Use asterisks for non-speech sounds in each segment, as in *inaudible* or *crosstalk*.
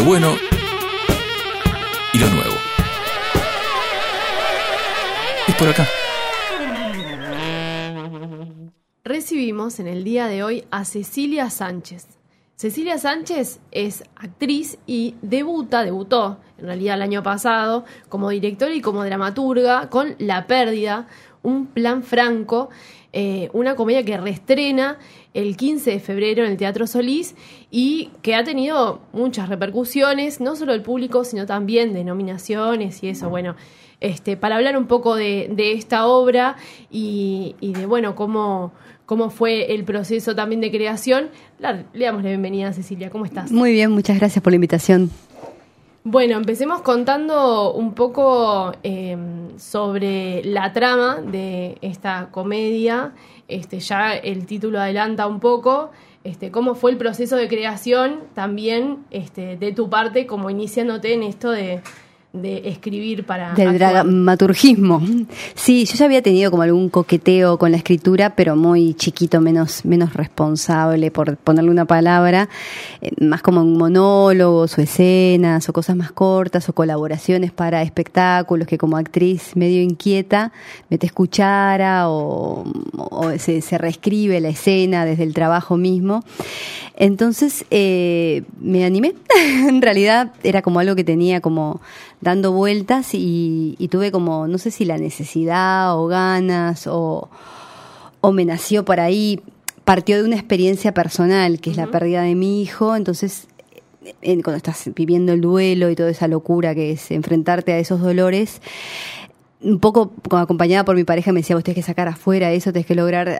lo bueno y lo nuevo. Es por acá. Recibimos en el día de hoy a Cecilia Sánchez. Cecilia Sánchez es actriz y debuta, debutó en realidad el año pasado como directora y como dramaturga con La Pérdida, un plan franco, eh, una comedia que reestrena el 15 de febrero en el Teatro Solís y que ha tenido muchas repercusiones, no solo del público, sino también de nominaciones y eso, bueno, este, para hablar un poco de, de esta obra y, y de, bueno, cómo cómo fue el proceso también de creación. le damos la bienvenida a Cecilia, ¿cómo estás? Muy bien, muchas gracias por la invitación. Bueno, empecemos contando un poco eh, sobre la trama de esta comedia. Este, ya el título adelanta un poco. Este, cómo fue el proceso de creación también este, de tu parte, como iniciándote en esto de, de escribir para... Del dramaturgismo. Sí, yo ya había tenido como algún coqueteo con la escritura, pero muy chiquito, menos, menos responsable, por ponerle una palabra, eh, más como en monólogos o escenas o cosas más cortas o colaboraciones para espectáculos que como actriz medio inquieta me te escuchara o, se, se, reescribe la escena desde el trabajo mismo. Entonces eh, me animé. *laughs* en realidad era como algo que tenía como dando vueltas y, tuve como, no sé si la necesidad o ganas o, o me nació por ahí, partió de una experiencia personal, que es la pérdida de mi hijo, entonces cuando estás viviendo el duelo y toda esa locura que es enfrentarte a esos dolores, un poco acompañada por mi pareja me decía, vos tenés que sacar afuera eso, tenés que lograr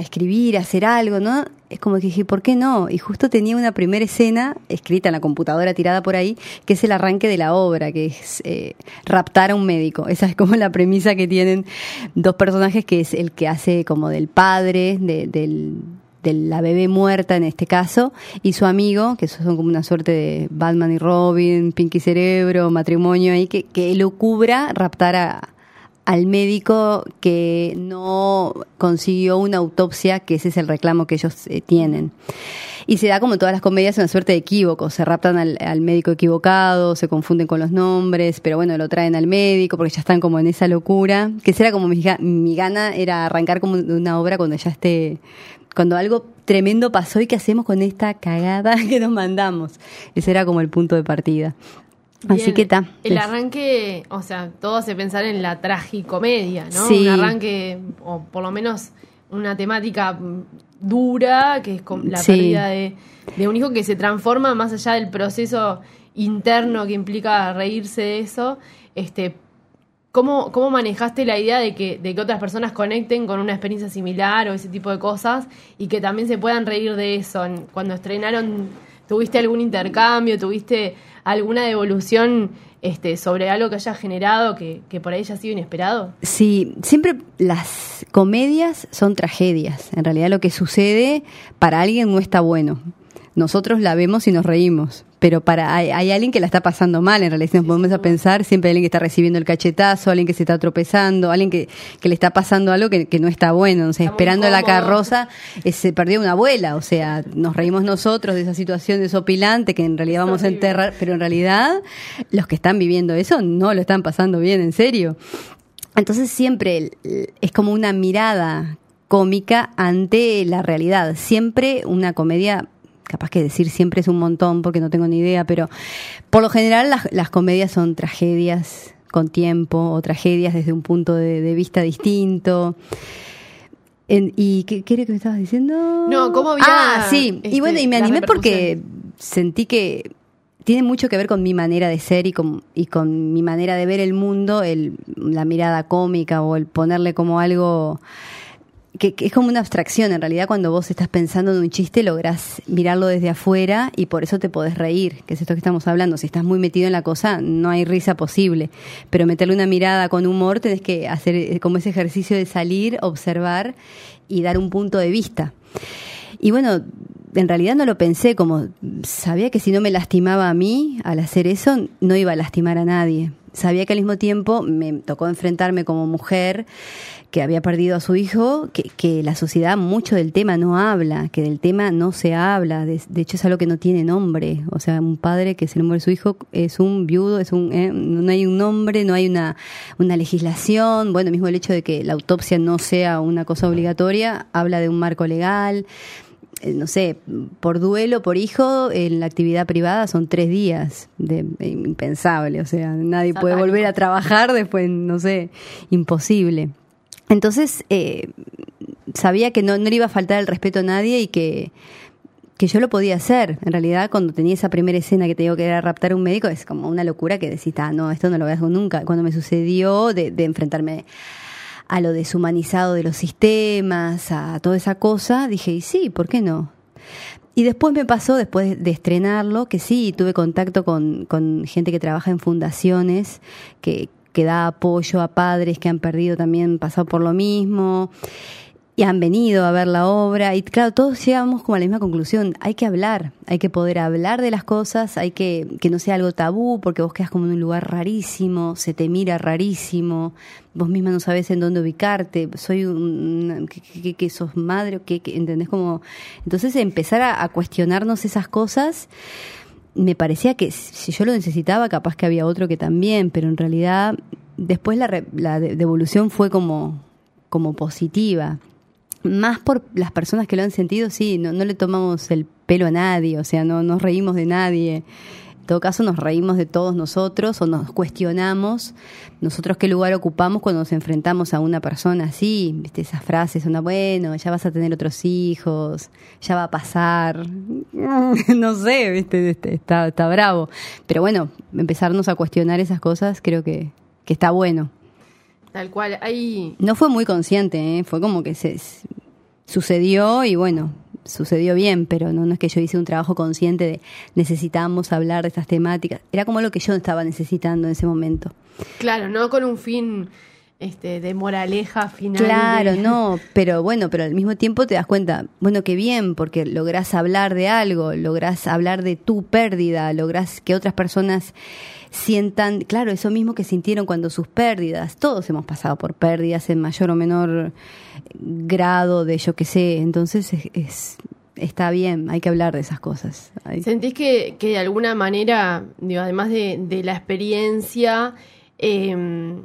escribir, hacer algo, ¿no? Es como que dije, ¿por qué no? Y justo tenía una primera escena escrita en la computadora tirada por ahí, que es el arranque de la obra, que es eh, raptar a un médico. Esa es como la premisa que tienen dos personajes, que es el que hace como del padre, del de la bebé muerta en este caso, y su amigo, que son como una suerte de Batman y Robin, Pinky Cerebro, matrimonio ahí, que, que lo cubra raptar a, al médico que no consiguió una autopsia, que ese es el reclamo que ellos eh, tienen. Y se da como todas las comedias una suerte de equívoco, se raptan al, al, médico equivocado, se confunden con los nombres, pero bueno, lo traen al médico porque ya están como en esa locura, que será como mi, mi gana era arrancar como una obra cuando ya esté cuando algo tremendo pasó y qué hacemos con esta cagada *laughs* que nos mandamos. Ese era como el punto de partida. Así que está. El arranque, o sea, todo hace pensar en la tragicomedia, ¿no? Un arranque, o por lo menos una temática dura, que es la pérdida de, de, un hijo que se transforma más allá del proceso interno que implica reírse de eso, este, ¿Cómo, ¿Cómo manejaste la idea de que, de que otras personas conecten con una experiencia similar o ese tipo de cosas y que también se puedan reír de eso? Cuando estrenaron, ¿tuviste algún intercambio? ¿Tuviste alguna devolución este, sobre algo que haya generado que, que por ahí haya sido inesperado? Sí, siempre las comedias son tragedias. En realidad lo que sucede para alguien no está bueno. Nosotros la vemos y nos reímos. Pero para hay, alguien que la está pasando mal en realidad si nos podemos a pensar siempre hay alguien que está recibiendo el cachetazo alguien que se está tropezando alguien que, que le está pasando algo que, que no está bueno o sea, esperando la carroza eh, se perdió una abuela o sea nos reímos nosotros de esa situación desopilante que en realidad vamos a enterrar pero en realidad los que están viviendo eso no lo están pasando bien en serio. Entonces siempre es como una mirada cómica ante la realidad siempre una comedia capaz que decir siempre es un montón porque no tengo ni idea, pero por lo general las, comedias son tragedias con tiempo o tragedias desde un punto de, vista distinto. ¿Y qué, qué, era que me estabas diciendo? No, ¿cómo había Ah, sí. y bueno, y me animé porque sentí que tiene mucho que ver con mi manera de ser y con, y con mi manera de ver el mundo, el, la mirada cómica o el ponerle como algo que, es como una abstracción. En realidad, cuando vos estás pensando en un chiste, lográs mirarlo desde afuera y por eso te podés reír, que es esto que estamos hablando. Si estás muy metido en la cosa, no hay risa posible. Pero meterle una mirada con humor, tenés que hacer eh, como ese ejercicio de salir, observar y dar un punto de vista. Y bueno, en realidad no lo pensé como sabía que si no me lastimaba a mí al hacer eso, no iba a lastimar a nadie sabía que al mismo tiempo me tocó enfrentarme como mujer que había perdido a su hijo, que, que, la sociedad mucho del tema no habla, que del tema no se habla, de, de, hecho es algo que no tiene nombre, o sea, un padre que se le muere su hijo es un viudo, es un, eh, no hay un nombre, no hay una, una legislación, bueno, mismo el hecho de que la autopsia no sea una cosa obligatoria, habla de un marco legal, no sé, por duelo, por hijo, en la actividad privada son tres días, de, impensable, o sea, nadie puede volver a trabajar después, no sé, imposible. Entonces, eh, sabía que no, no le iba a faltar el respeto a nadie y que, que yo lo podía hacer. En realidad, cuando tenía esa primera escena que te digo que era raptar a un médico, es como una locura que decís, ah, no, esto no lo hacer nunca. Cuando me sucedió de, de enfrentarme a lo deshumanizado de los sistemas, a toda esa cosa, dije, y sí, ¿por qué no? Y después me pasó, después de estrenarlo, que sí, tuve contacto con, con gente que trabaja en fundaciones, que, que da apoyo a padres que han perdido también, pasado por lo mismo y han venido a ver la obra. Y claro, todos llegamos como a la misma conclusión, hay que hablar, hay que poder hablar de las cosas, hay que que no sea algo tabú porque vos quedas como en un lugar rarísimo, se te mira rarísimo, vos misma no sabes en dónde ubicarte, soy un que, que, sos madre que, entendés como entonces empezar a, a cuestionarnos esas cosas me parecía que si yo lo necesitaba, capaz que había otro que también, pero en realidad después la, la devolución fue como, como positiva. Más por las personas que lo han sentido, sí, no, no le tomamos el pelo a nadie, o sea, no nos reímos de nadie todo caso nos reímos de todos nosotros o nos cuestionamos nosotros qué lugar ocupamos cuando nos enfrentamos a una persona así, ¿viste? esas frases, una bueno, ya vas a tener otros hijos, ya va a pasar, *laughs* no sé, ¿viste? Este, está, está bravo. Pero bueno, empezarnos a cuestionar esas cosas creo que, que está bueno. Tal cual, hay... No fue muy consciente, ¿eh? fue como que se sucedió y bueno, sucedió bien, pero no, no es que yo hice un trabajo consciente de necesitamos hablar de estas temáticas. Era como lo que yo estaba necesitando en ese momento. Claro, no con un fin este, de moraleja final. Claro, no, pero bueno, pero al mismo tiempo te das cuenta, bueno, qué bien, porque lográs hablar de algo, lográs hablar de tu pérdida, lográs que otras personas sientan, claro, eso mismo que sintieron cuando sus pérdidas, todos hemos pasado por pérdidas en mayor o menor grado de yo qué sé, entonces es, está bien, hay que hablar de esas cosas. ¿Sentís que, que de alguna manera, digo, además de, de la experiencia, eh,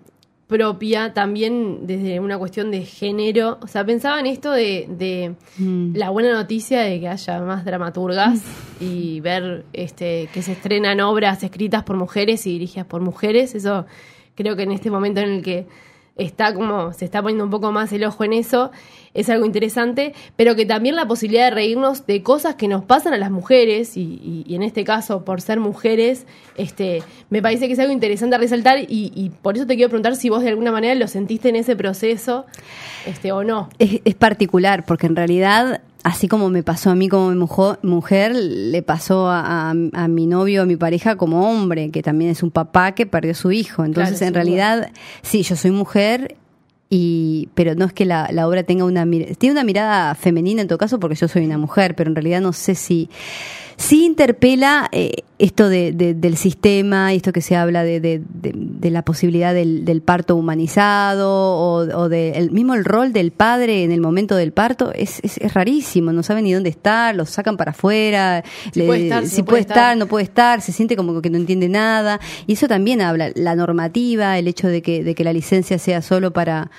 propia, también desde una cuestión de género. O sea, pensaba en esto de, de mm. la buena noticia de que haya más dramaturgas y ver este que se estrenan obras escritas por mujeres y dirigidas por mujeres. Eso creo que en este momento en el que está como, se está poniendo un poco más el ojo en eso, es algo interesante, pero que también la posibilidad de reírnos de cosas que nos pasan a las mujeres, y, y, en este caso por ser mujeres, este, me parece que es algo interesante a resaltar, y, y, por eso te quiero preguntar si vos de alguna manera lo sentiste en ese proceso, este, o no. Es, es particular, porque en realidad así como me pasó a mí como mujer, le pasó a, a, mi novio, a mi pareja como hombre, que también es un papá que perdió su hijo. Entonces, en realidad, sí, yo soy mujer y, pero no es que la, la obra tenga una tiene una mirada femenina en todo caso porque yo soy una mujer, pero en realidad no sé si sí interpela eh, esto de, del sistema y esto que se habla de, de la posibilidad del, del, parto humanizado o, o del mismo el rol del padre en el momento del parto es, es, es, rarísimo, no saben ni dónde estar, los sacan para afuera, si le, puede estar, si, si no puede estar, estar, no puede estar, se siente como que no entiende nada. Y eso también habla, la normativa, el hecho de que, de que la licencia sea solo para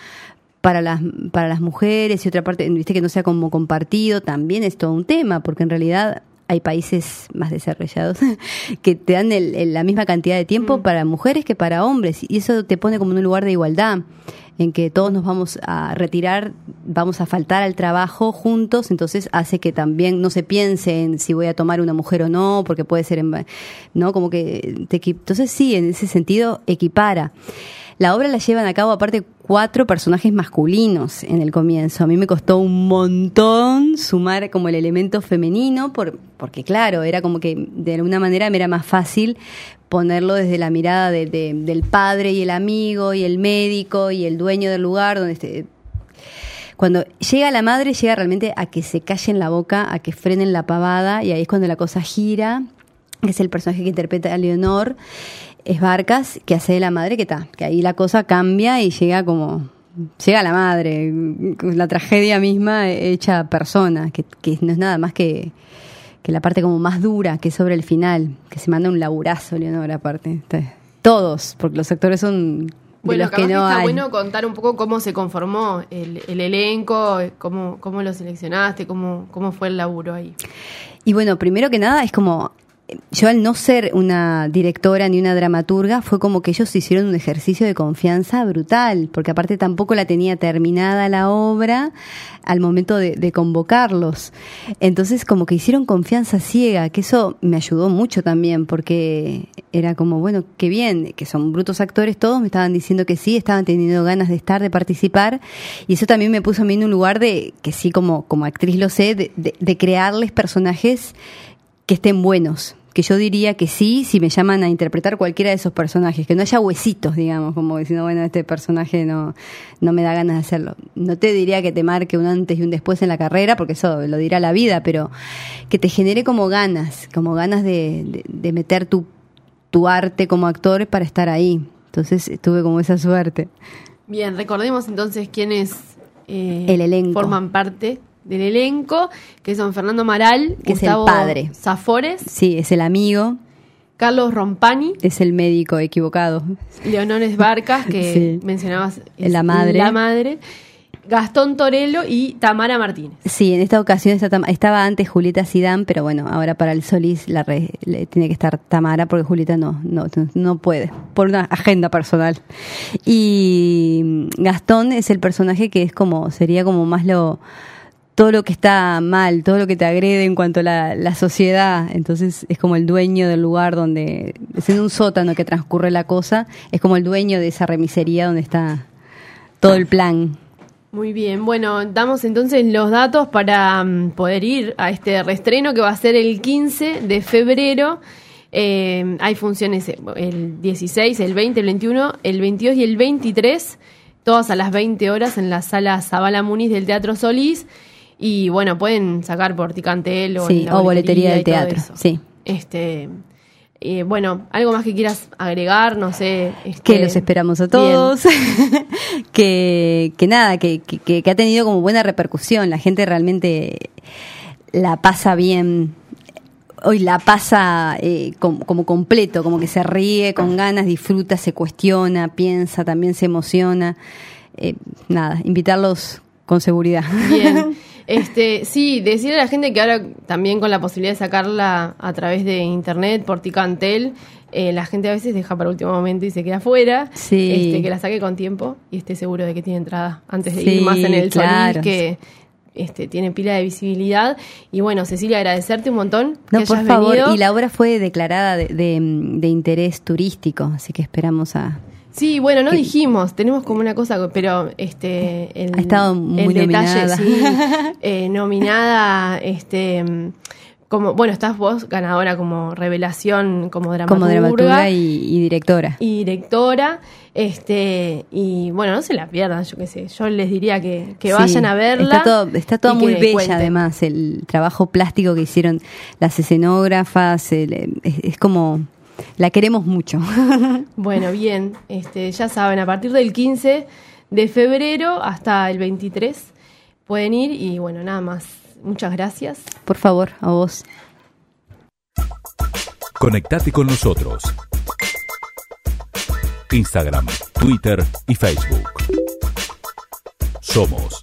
para las, para las mujeres y otra parte, viste que no sea como compartido, también es todo un tema, porque en realidad hay países más desarrollados *laughs* que te dan el, el, la misma cantidad de tiempo mm. para mujeres que para hombres y eso te pone como en un lugar de igualdad en que todos nos vamos a retirar, vamos a faltar al trabajo juntos, entonces hace que también no se piense en si voy a tomar una mujer o no, porque puede ser, en, ¿no? Como que te, entonces sí, en ese sentido equipara. La obra la llevan a cabo aparte cuatro personajes masculinos en el comienzo. A mí me costó un montón sumar como el elemento femenino, por, porque claro, era como que de alguna manera me era más fácil ponerlo desde la mirada de, de, del padre y el amigo y el médico y el dueño del lugar donde este, cuando llega la madre llega realmente a que se callen la boca, a que frenen la pavada y ahí es cuando la cosa gira que es el personaje que interpreta a Leonor, es Barcas, que hace de la madre, que está, que ahí la cosa cambia y llega como, llega la madre, la tragedia misma hecha persona, que, que no es nada más que, que la parte como más dura, que es sobre el final, que se manda un laburazo, Leonor, aparte. Entonces, todos, porque los actores son de Bueno, los que no está hay. bueno contar un poco cómo se conformó el, el elenco, cómo, cómo lo seleccionaste, cómo, cómo fue el laburo ahí. Y bueno, primero que nada es como, yo al no ser una directora ni una dramaturga, fue como que ellos hicieron un ejercicio de confianza brutal, porque aparte tampoco la tenía terminada la obra al momento de, de convocarlos. Entonces como que hicieron confianza ciega, que eso me ayudó mucho también, porque era como, bueno, qué bien, que son brutos actores todos, me estaban diciendo que sí, estaban teniendo ganas de estar, de participar, y eso también me puso a mí en un lugar de, que sí como, como actriz lo sé, de, de- de crearles personajes que estén buenos. Que yo diría que sí, si me llaman a interpretar cualquiera de esos personajes, que no haya huesitos, digamos, como diciendo, bueno, este personaje no, no me da ganas de hacerlo. No te diría que te marque un antes y un después en la carrera, porque eso lo dirá la vida, pero que te genere como ganas, como ganas de, de- de meter tu, tu arte como actor para estar ahí. Entonces tuve como esa suerte. Bien, recordemos entonces quiénes eh, El elenco. forman parte del elenco, que son Fernando Amaral, Que es el padre. Zafores, Sí, es el amigo, Carlos Rompani, es el médico equivocado. Leonores Barcas, que *laughs* Sí. mencionabas es La madre. la madre, Gastón Torello y Tamara Martínez. Sí, en esta ocasión estaba antes Julieta Sidán, pero bueno, ahora para el Solís la re- le tiene que estar Tamara porque Julieta no, no, no puede, por una agenda personal. Y mm, Gastón es el personaje que es como, sería como más lo todo lo que está mal, todo lo que te agrede en cuanto a la, la sociedad, entonces es como el dueño del lugar donde, es en un sótano que transcurre la cosa, es como el dueño de esa remisería donde está todo el plan. Muy bien, bueno, damos entonces los datos para mm, poder ir a este reestreno que va a ser el 15 de febrero. Eh, hay funciones el 16, el 20, el 21, el 22 y el 23, todas a las 20 horas en la sala Zabala Muniz del Teatro Solís. Y bueno, pueden sacar por Ticantel o, Sí, en la o boletería del teatro, sí. Este, eh, bueno, algo más que quieras agregar, no sé. este, que los esperamos a todos, *laughs* que, que nada, que, que, que ha tenido como buena repercusión, la gente realmente la pasa bien, hoy la pasa eh, com- como completo, como que se ríe con ganas, disfruta, se cuestiona, piensa, también se emociona, Eh, nada, invitarlos con seguridad. Bien. *laughs* Este, sí, decirle a la gente que ahora también con la posibilidad de sacarla a través de internet por Ticantel, eh, la gente a veces deja para último momento y se queda afuera. Sí. Este, que la saque con tiempo y esté seguro de que tiene entrada antes de Sí, ir más en el claro. Solís, que este, tiene pila de visibilidad. Y bueno, Cecilia, agradecerte un montón. No, que por hayas favor, venido. y la obra fue declarada de, de, de interés turístico, así que esperamos a, Sí, bueno, no que- dijimos, tenemos como una cosa, pero este el, Ha estado muy el detalle, nominada. sí, *laughs* eh, nominada, este, como, bueno, estás vos ganadora como revelación, como dramaturga, como dramaturga y, y directora. y directora, este, y bueno, no se la pierdan, yo qué sé, yo les diría que, que Sí, vayan a verla. Está todo, está todo muy bella, cuenten. además, el trabajo plástico que hicieron las escenógrafas, el- es, es como, la queremos mucho. *laughs* Bueno, bien, este, ya saben, a partir del 15 de febrero hasta el 23 pueden ir y bueno, nada más. Muchas gracias. Por favor, a vos. Conectate con nosotros. Instagram, Twitter y Facebook. Somos